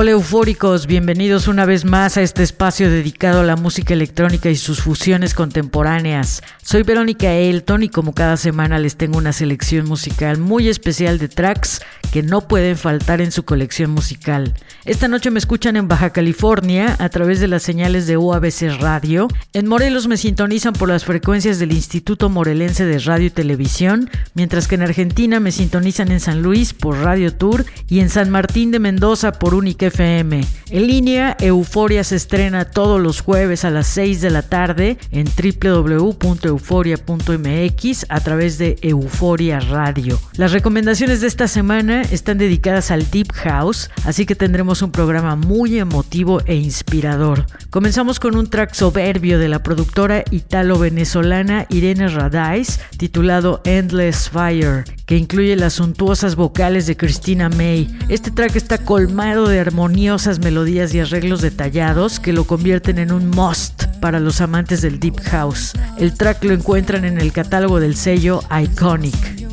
Hola eufóricos, bienvenidos una vez más a este espacio dedicado a la música electrónica y sus fusiones contemporáneas. Soy Verónica Elton y como cada semana les tengo una selección musical muy especial de tracks que no pueden faltar en su colección musical. Esta noche me escuchan en Baja California a través de las señales de UABC Radio. En Morelos me sintonizan por las frecuencias del Instituto Morelense de Radio y Televisión, mientras que en Argentina me sintonizan en San Luis por Radio Tour y en San Martín de Mendoza por Única En línea, Euforia se estrena todos los jueves a las 6 de la tarde en www.euforia.mx a través de Euforia Radio. Las recomendaciones de esta semana están dedicadas al Deep House, así que tendremos un programa muy emotivo e inspirador. Comenzamos con un track soberbio de la productora italo-venezolana Irene Radais titulado Endless Fire, que incluye las suntuosas vocales de Christina May. Este track está colmado de armoniosas melodías y arreglos detallados que lo convierten en un must para los amantes del Deep House. El track lo encuentran en el catálogo del sello Iconic.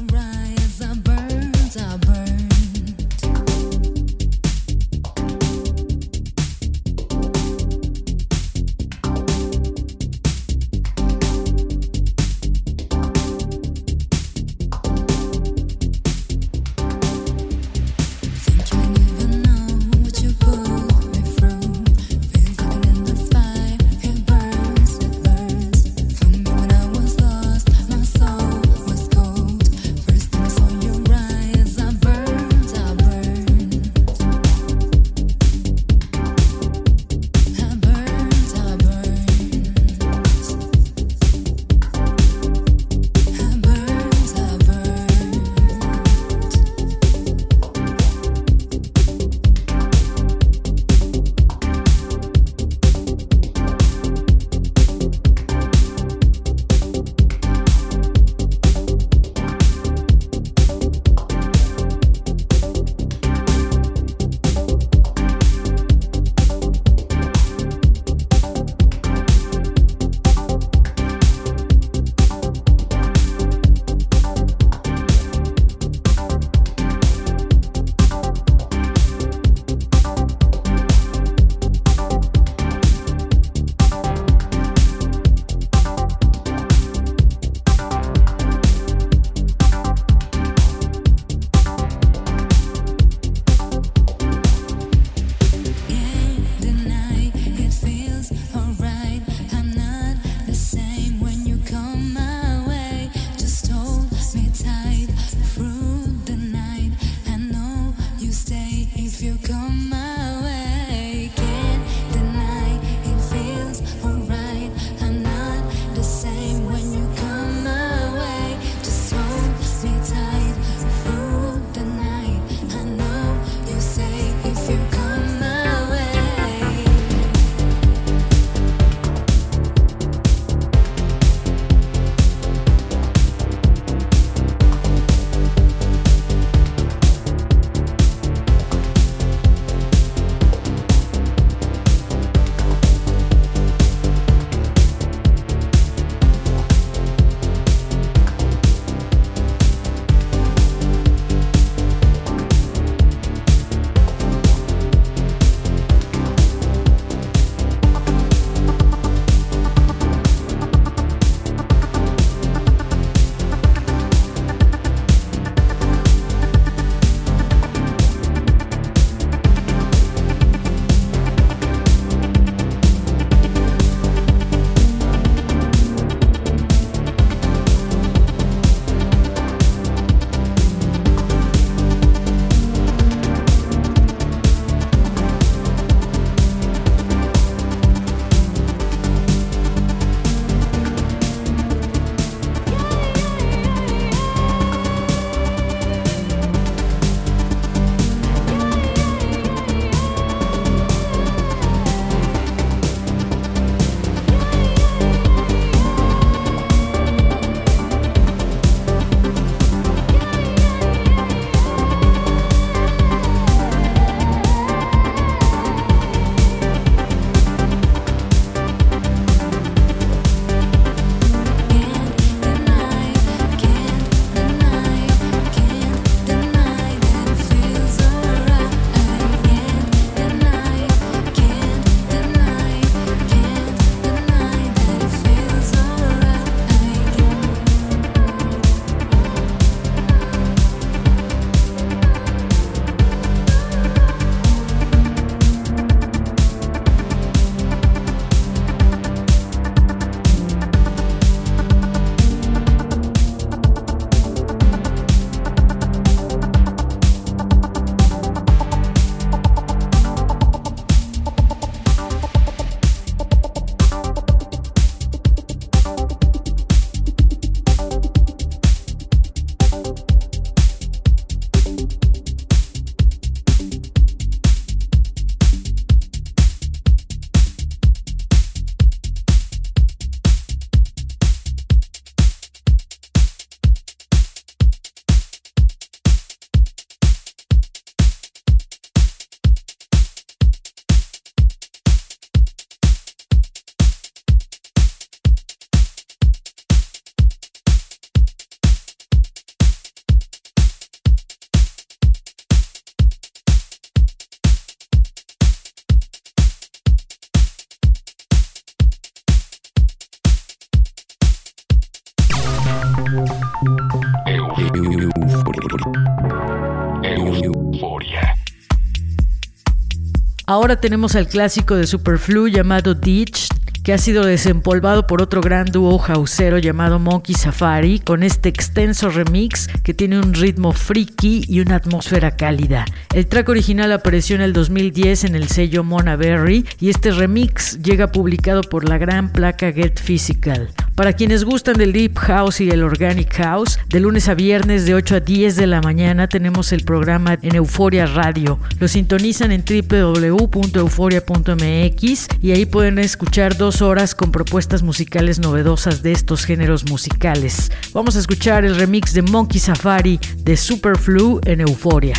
Ahora tenemos al clásico de Superflu llamado Ditch, que ha sido desempolvado por otro gran dúo houseero llamado Monkey Safari, con este extenso remix que tiene un ritmo freaky y una atmósfera cálida. El track original apareció en el 2010 en el sello Mona Berry y este remix llega publicado por la gran placa Get Physical. Para quienes gustan del Deep House y el Organic House, de lunes a viernes de 8 a 10 de la mañana tenemos el programa en Euforia Radio. Lo sintonizan en www.euforia.mx y ahí pueden escuchar dos horas con propuestas musicales novedosas de estos géneros musicales. Vamos a escuchar el remix de Monkey Safari de Superflu en Euforia.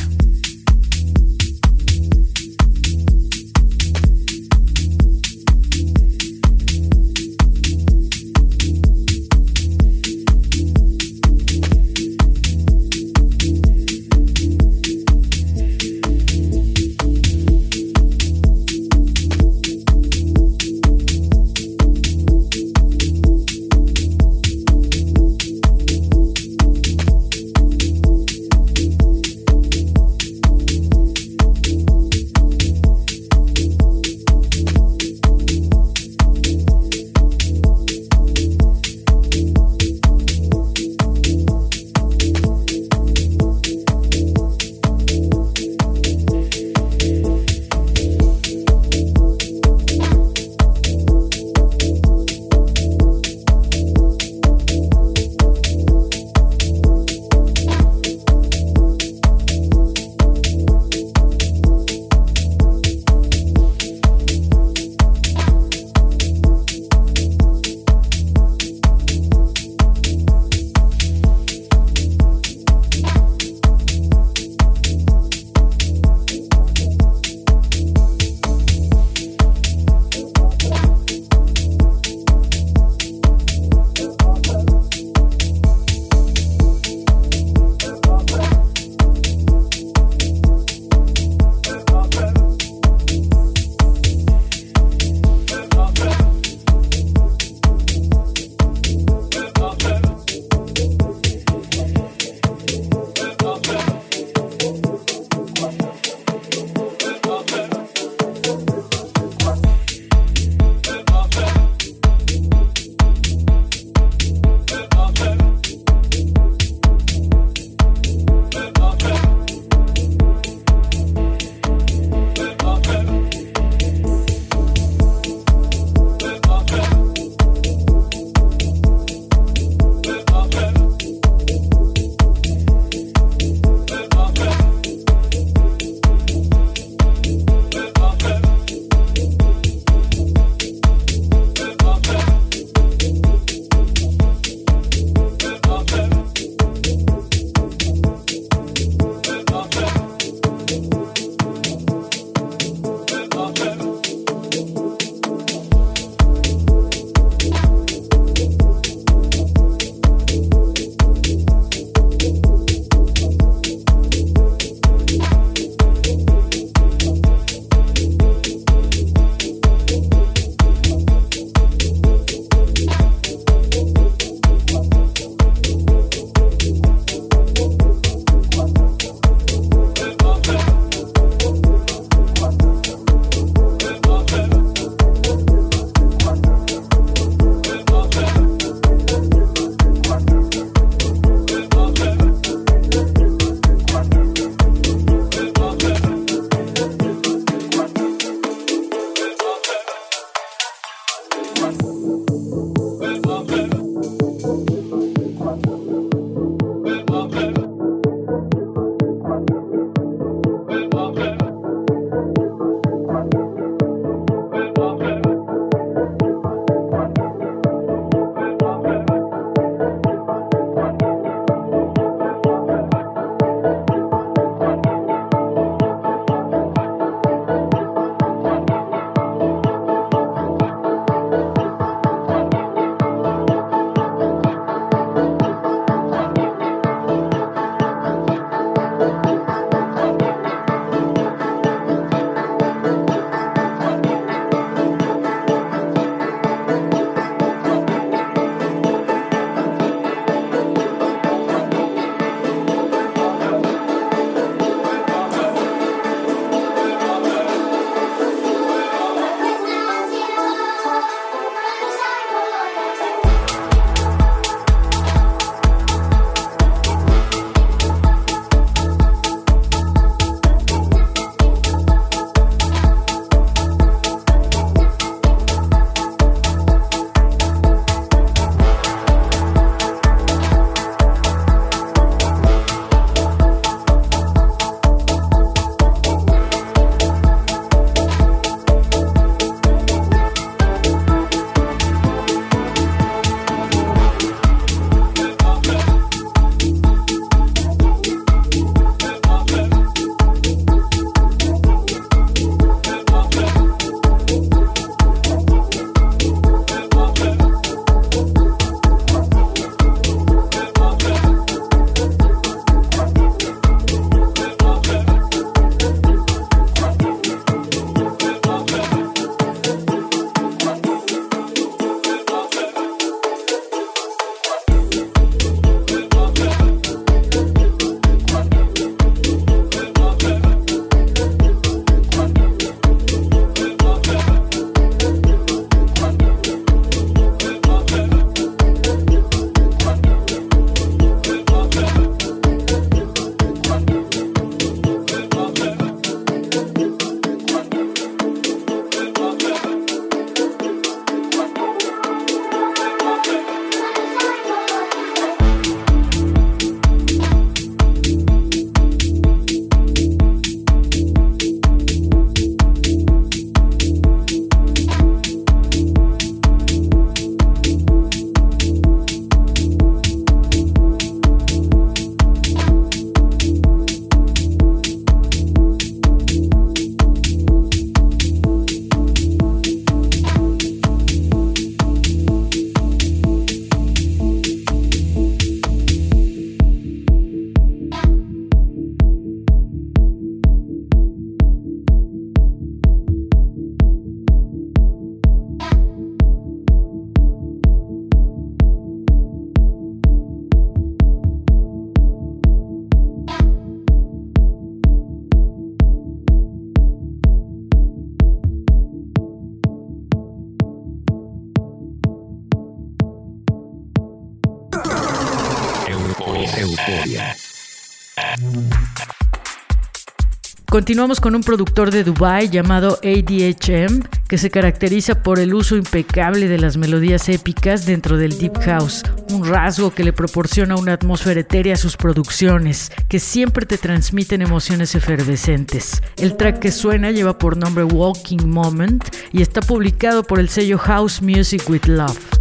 Continuamos con un productor de Dubai llamado ADHM que se caracteriza por el uso impecable de las melodías épicas dentro del deep house, un rasgo que le proporciona una atmósfera etérea a sus producciones, que siempre te transmiten emociones efervescentes. El track que suena lleva por nombre Walking Moment y está publicado por el sello House Music with Love.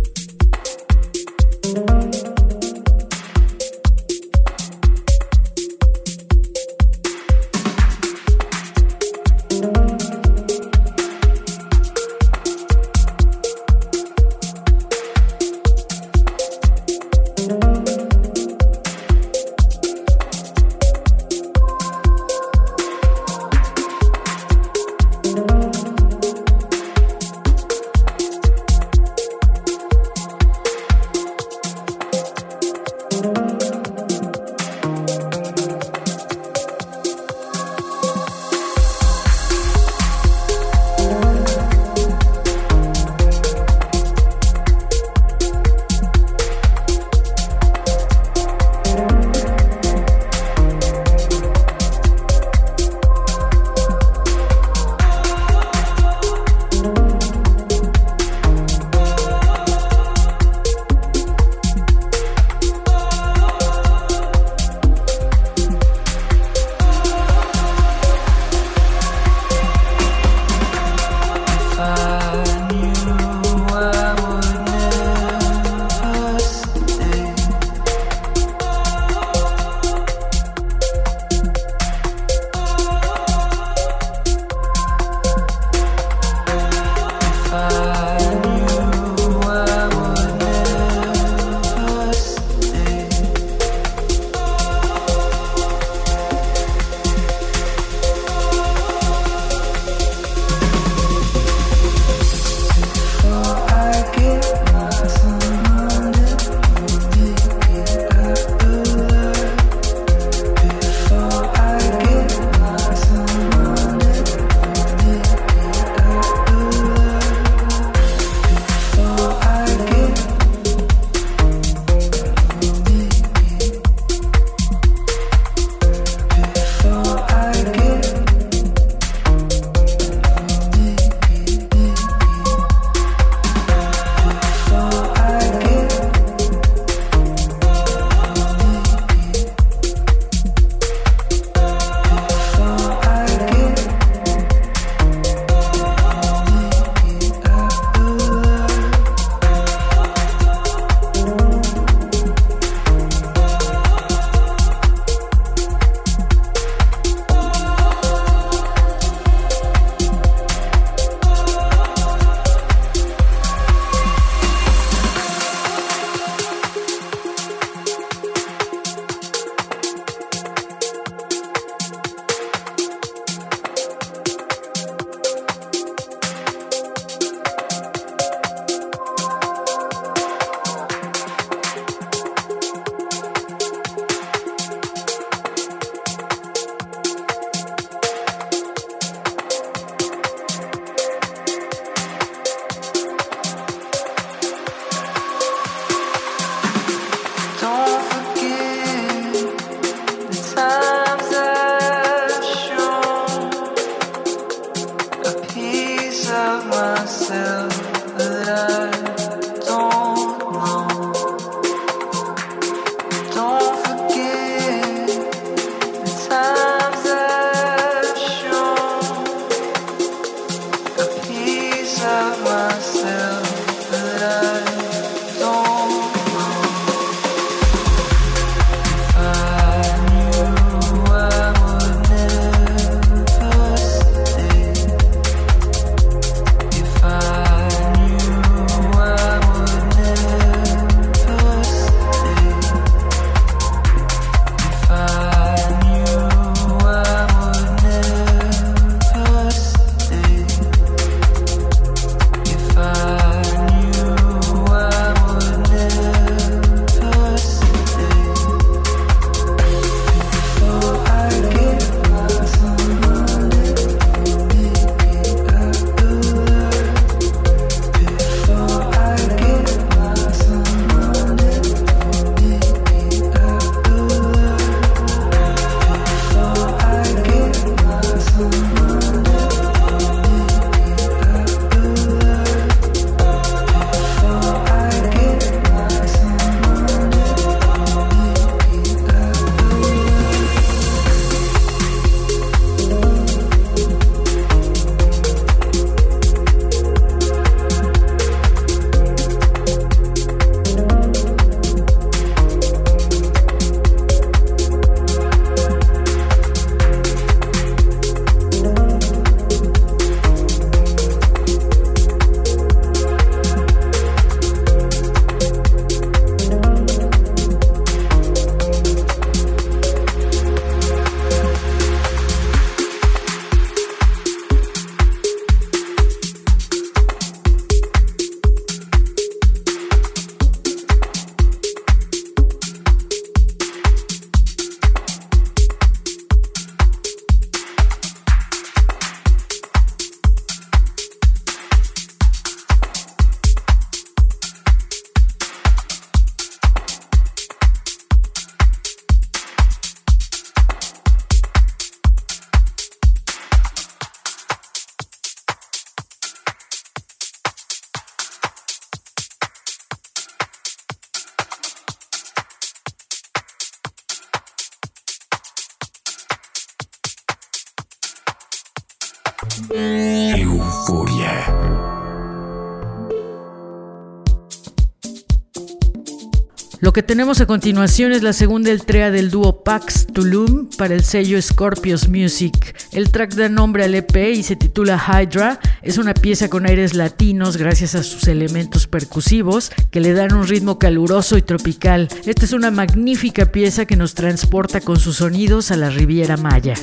Que tenemos a continuación es la segunda entrega del dúo Pax Tulum para el sello Scorpios Music. El track da nombre al EP y se titula Hydra. Es una pieza con aires latinos gracias a sus elementos percusivos que le dan un ritmo caluroso y tropical. Esta es una magnífica pieza que nos transporta con sus sonidos a la Riviera Maya.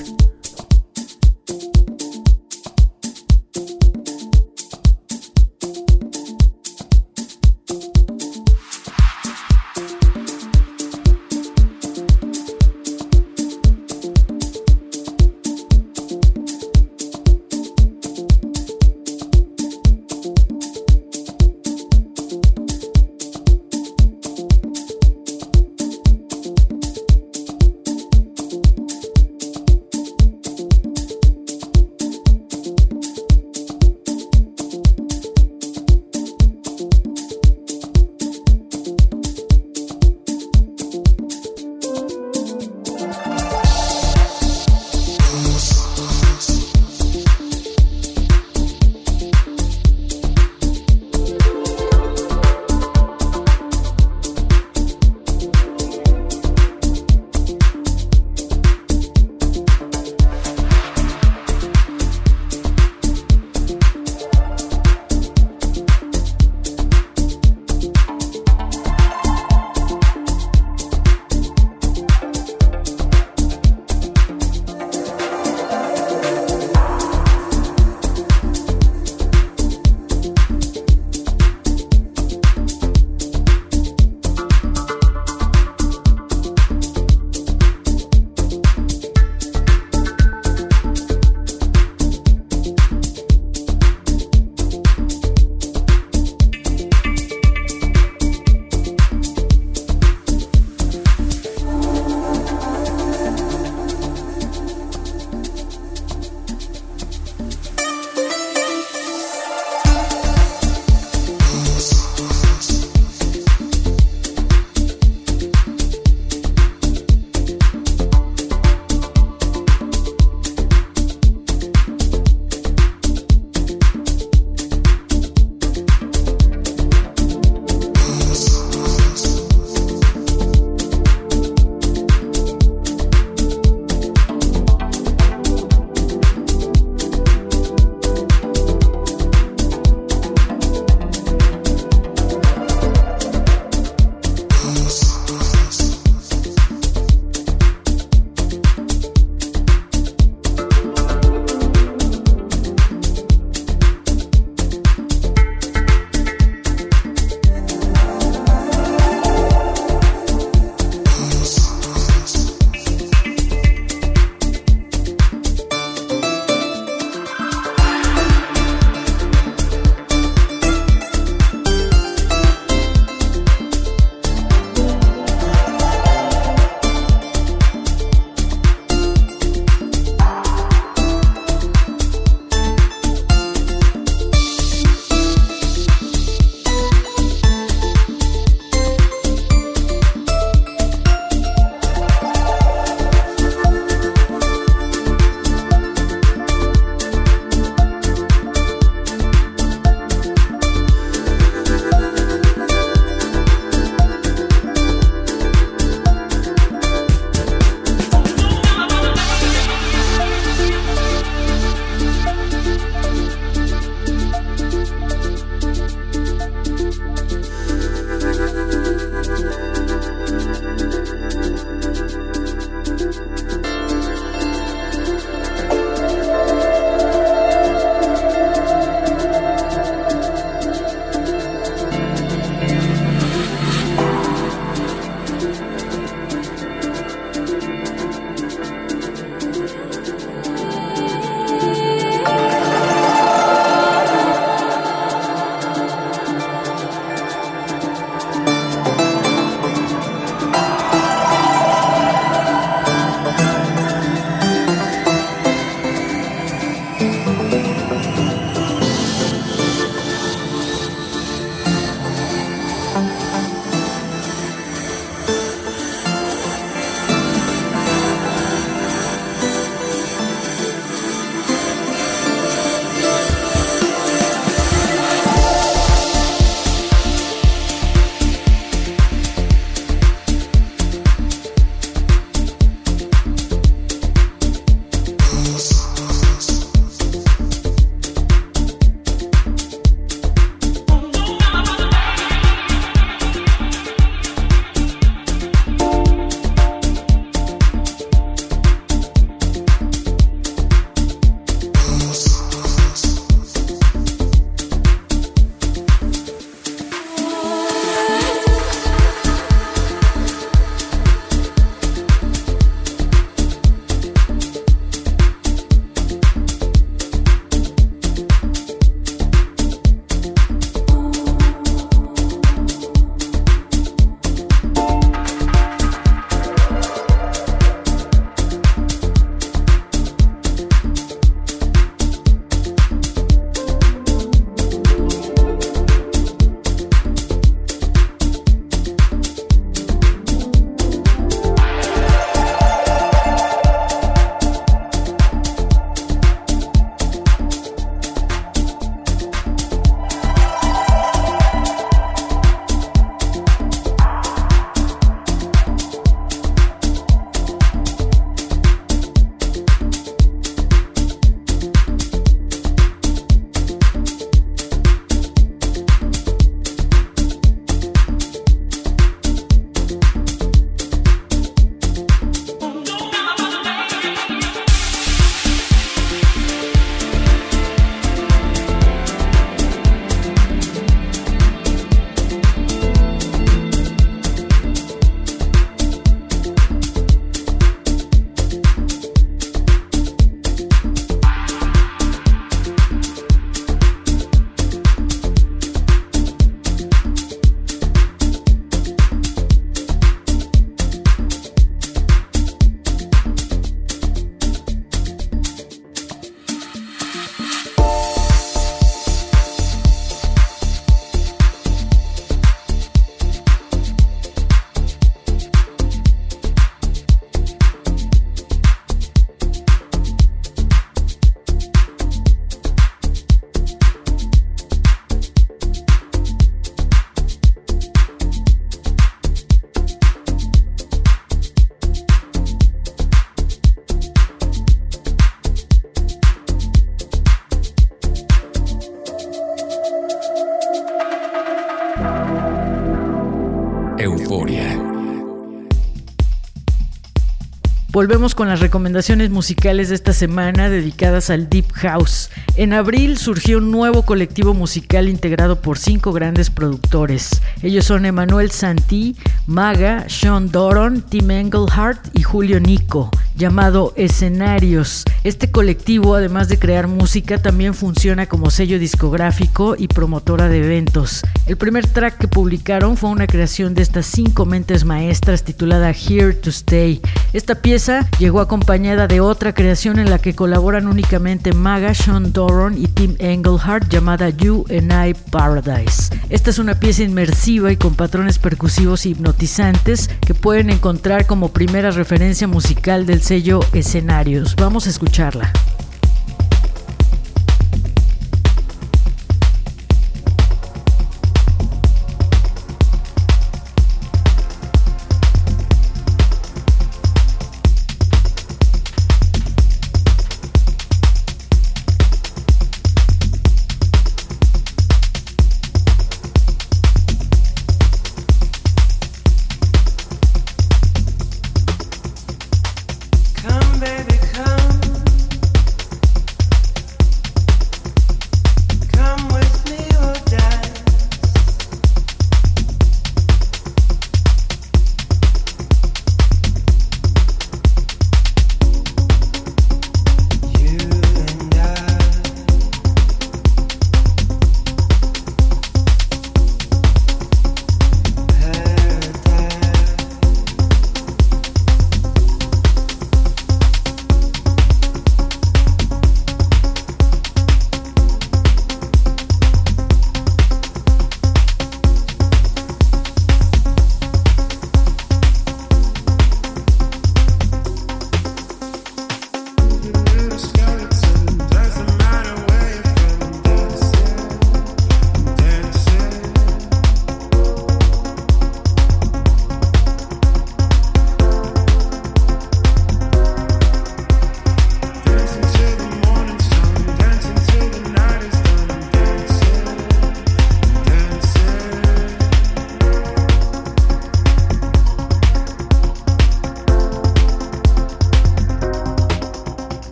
Volvemos con las recomendaciones musicales de esta semana dedicadas al Deep House. En abril surgió un nuevo colectivo musical integrado por cinco grandes productores. Ellos son Emanuel Santi, Maga, Sean Doron, Tim Engelhardt y Julio Nico, llamado Escenarios. Este colectivo, además de crear música, también funciona como sello discográfico y promotora de eventos. El primer track que publicaron fue una creación de estas cinco mentes maestras titulada Here to Stay. Esta pieza llegó acompañada de otra creación en la que colaboran únicamente Maga, Sean Doron y Tim Engelhardt llamada You and I Paradise. Esta es una pieza inmersiva y con patrones percusivos hipnotizantes que pueden encontrar como primera referencia musical del sello Escenarios. Vamos a escucharla.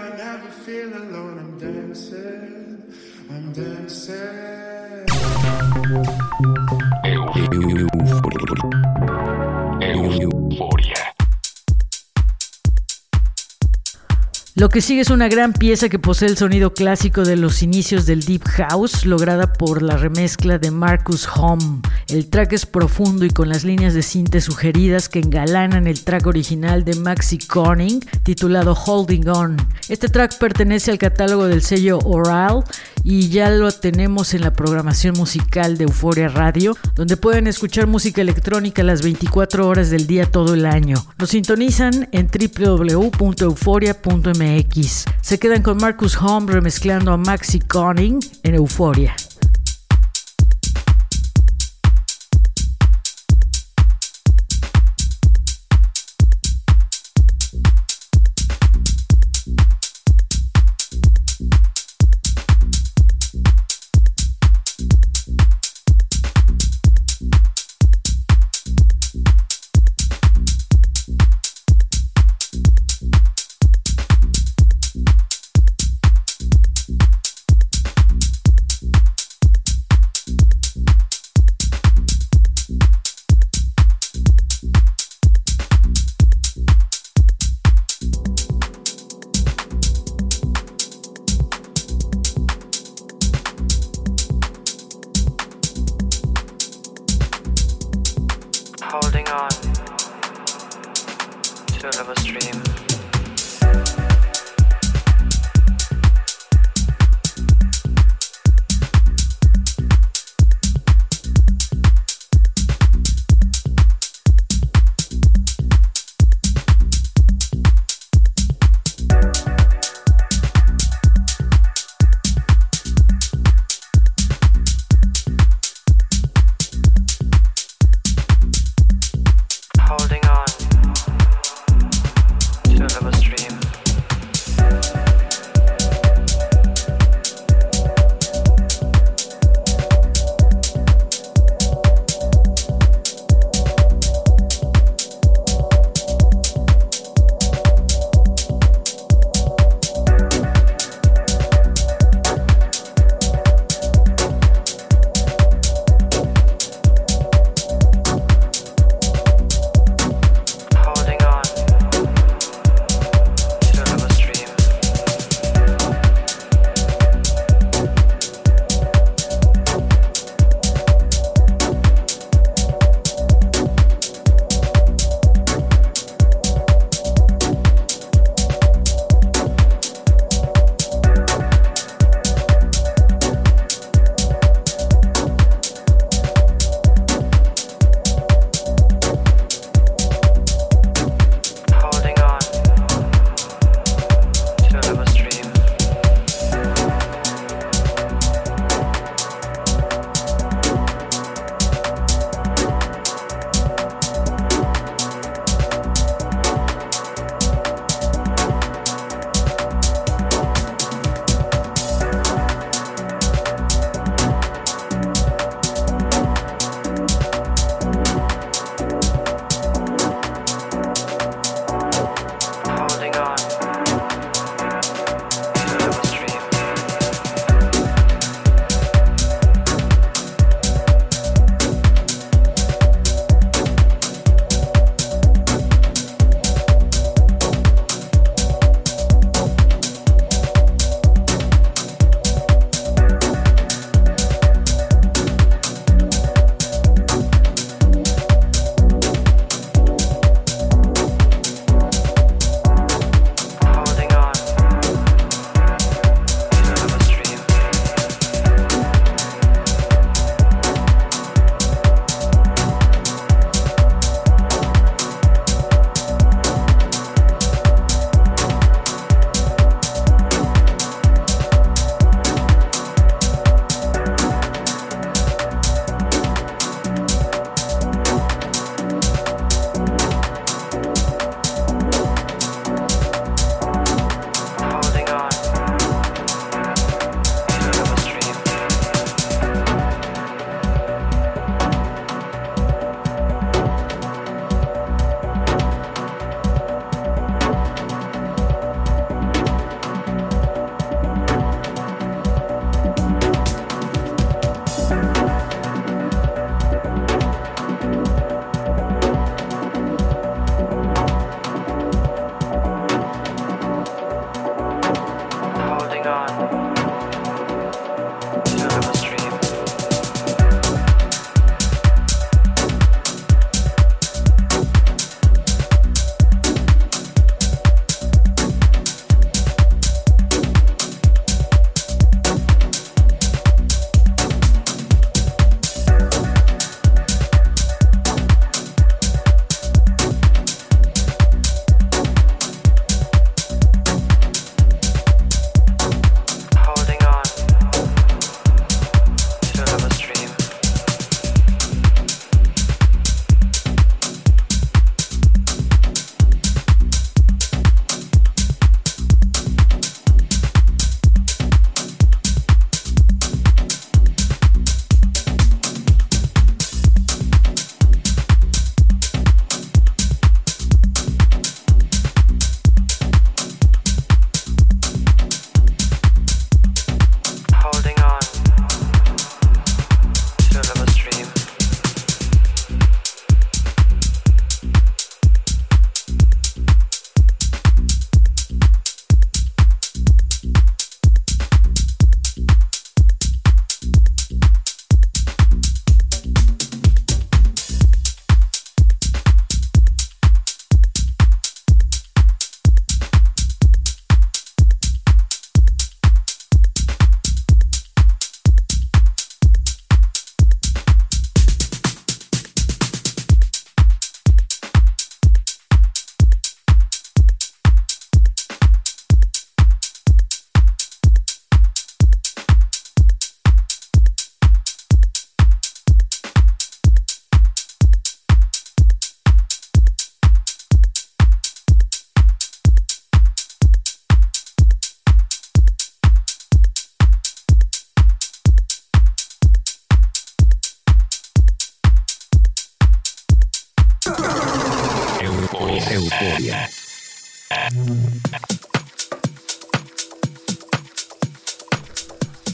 I never feel alone. I'm dancing, I'm dancing. Lo que sigue es una gran pieza que posee el sonido clásico de los inicios del Deep House, lograda por la remezcla de Marcus Home. El track es profundo y con las líneas de cinte sugeridas que engalanan el track original de Maxi Corning, titulado Holding On. Este track pertenece al catálogo del sello Oral y ya lo tenemos en la programación musical de Euforia Radio, donde pueden escuchar música electrónica las 24 horas del día todo el año. Nos sintonizan en www.euforia.mx se quedan con Marcus Home remezclando a Maxi Conning en Euforia. Euforia.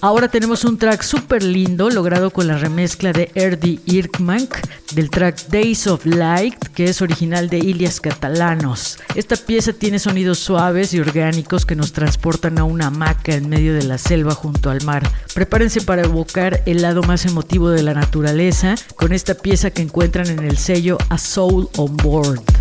Ahora tenemos un track súper lindo logrado con la remezcla de Erdi Irkmank del track Days of Light que es original de Ilias Catalanos. Esta pieza tiene sonidos suaves y orgánicos que nos transportan a una hamaca en medio de la selva junto al mar. Prepárense para evocar el lado más emotivo de la naturaleza con esta pieza que encuentran en el sello A Soul on Board.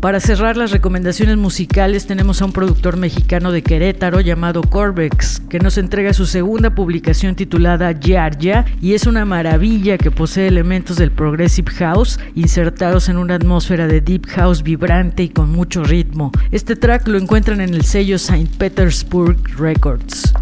Para cerrar las recomendaciones musicales tenemos a un productor mexicano de Querétaro llamado Corbex, que nos entrega su segunda publicación titulada Yarya y es una maravilla que posee elementos del progressive house insertados en una atmósfera de deep house vibrante y con mucho ritmo. Este track lo encuentran en el sello St. Petersburg Records.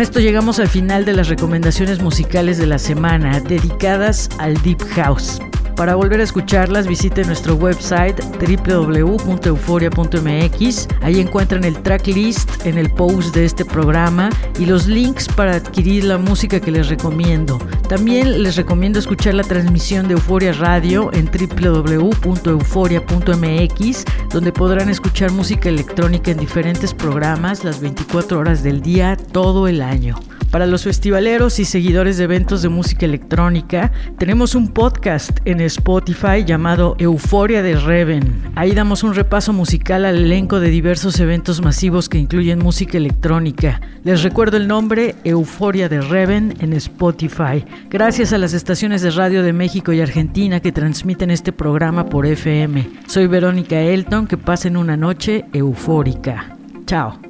Con esto llegamos al final de las recomendaciones musicales de la semana dedicadas al Deep House. Para volver a escucharlas, visite nuestro website www.euforia.mx. Ahí encuentran el tracklist en el post de este programa y los links para adquirir la música que les recomiendo. También les recomiendo escuchar la transmisión de Euforia Radio en www.euforia.mx, donde podrán escuchar música electrónica en diferentes programas las 24 horas del día, todo el año. Para los festivaleros y seguidores de eventos de música electrónica, tenemos un podcast en Spotify llamado Euforia de Reven. Ahí damos un repaso musical al elenco de diversos eventos masivos que incluyen música electrónica. Les recuerdo el nombre Euforia de Reven en Spotify. Gracias a las estaciones de radio de México y Argentina que transmiten este programa por FM. Soy Verónica Elton, que pasen una noche eufórica. Chao.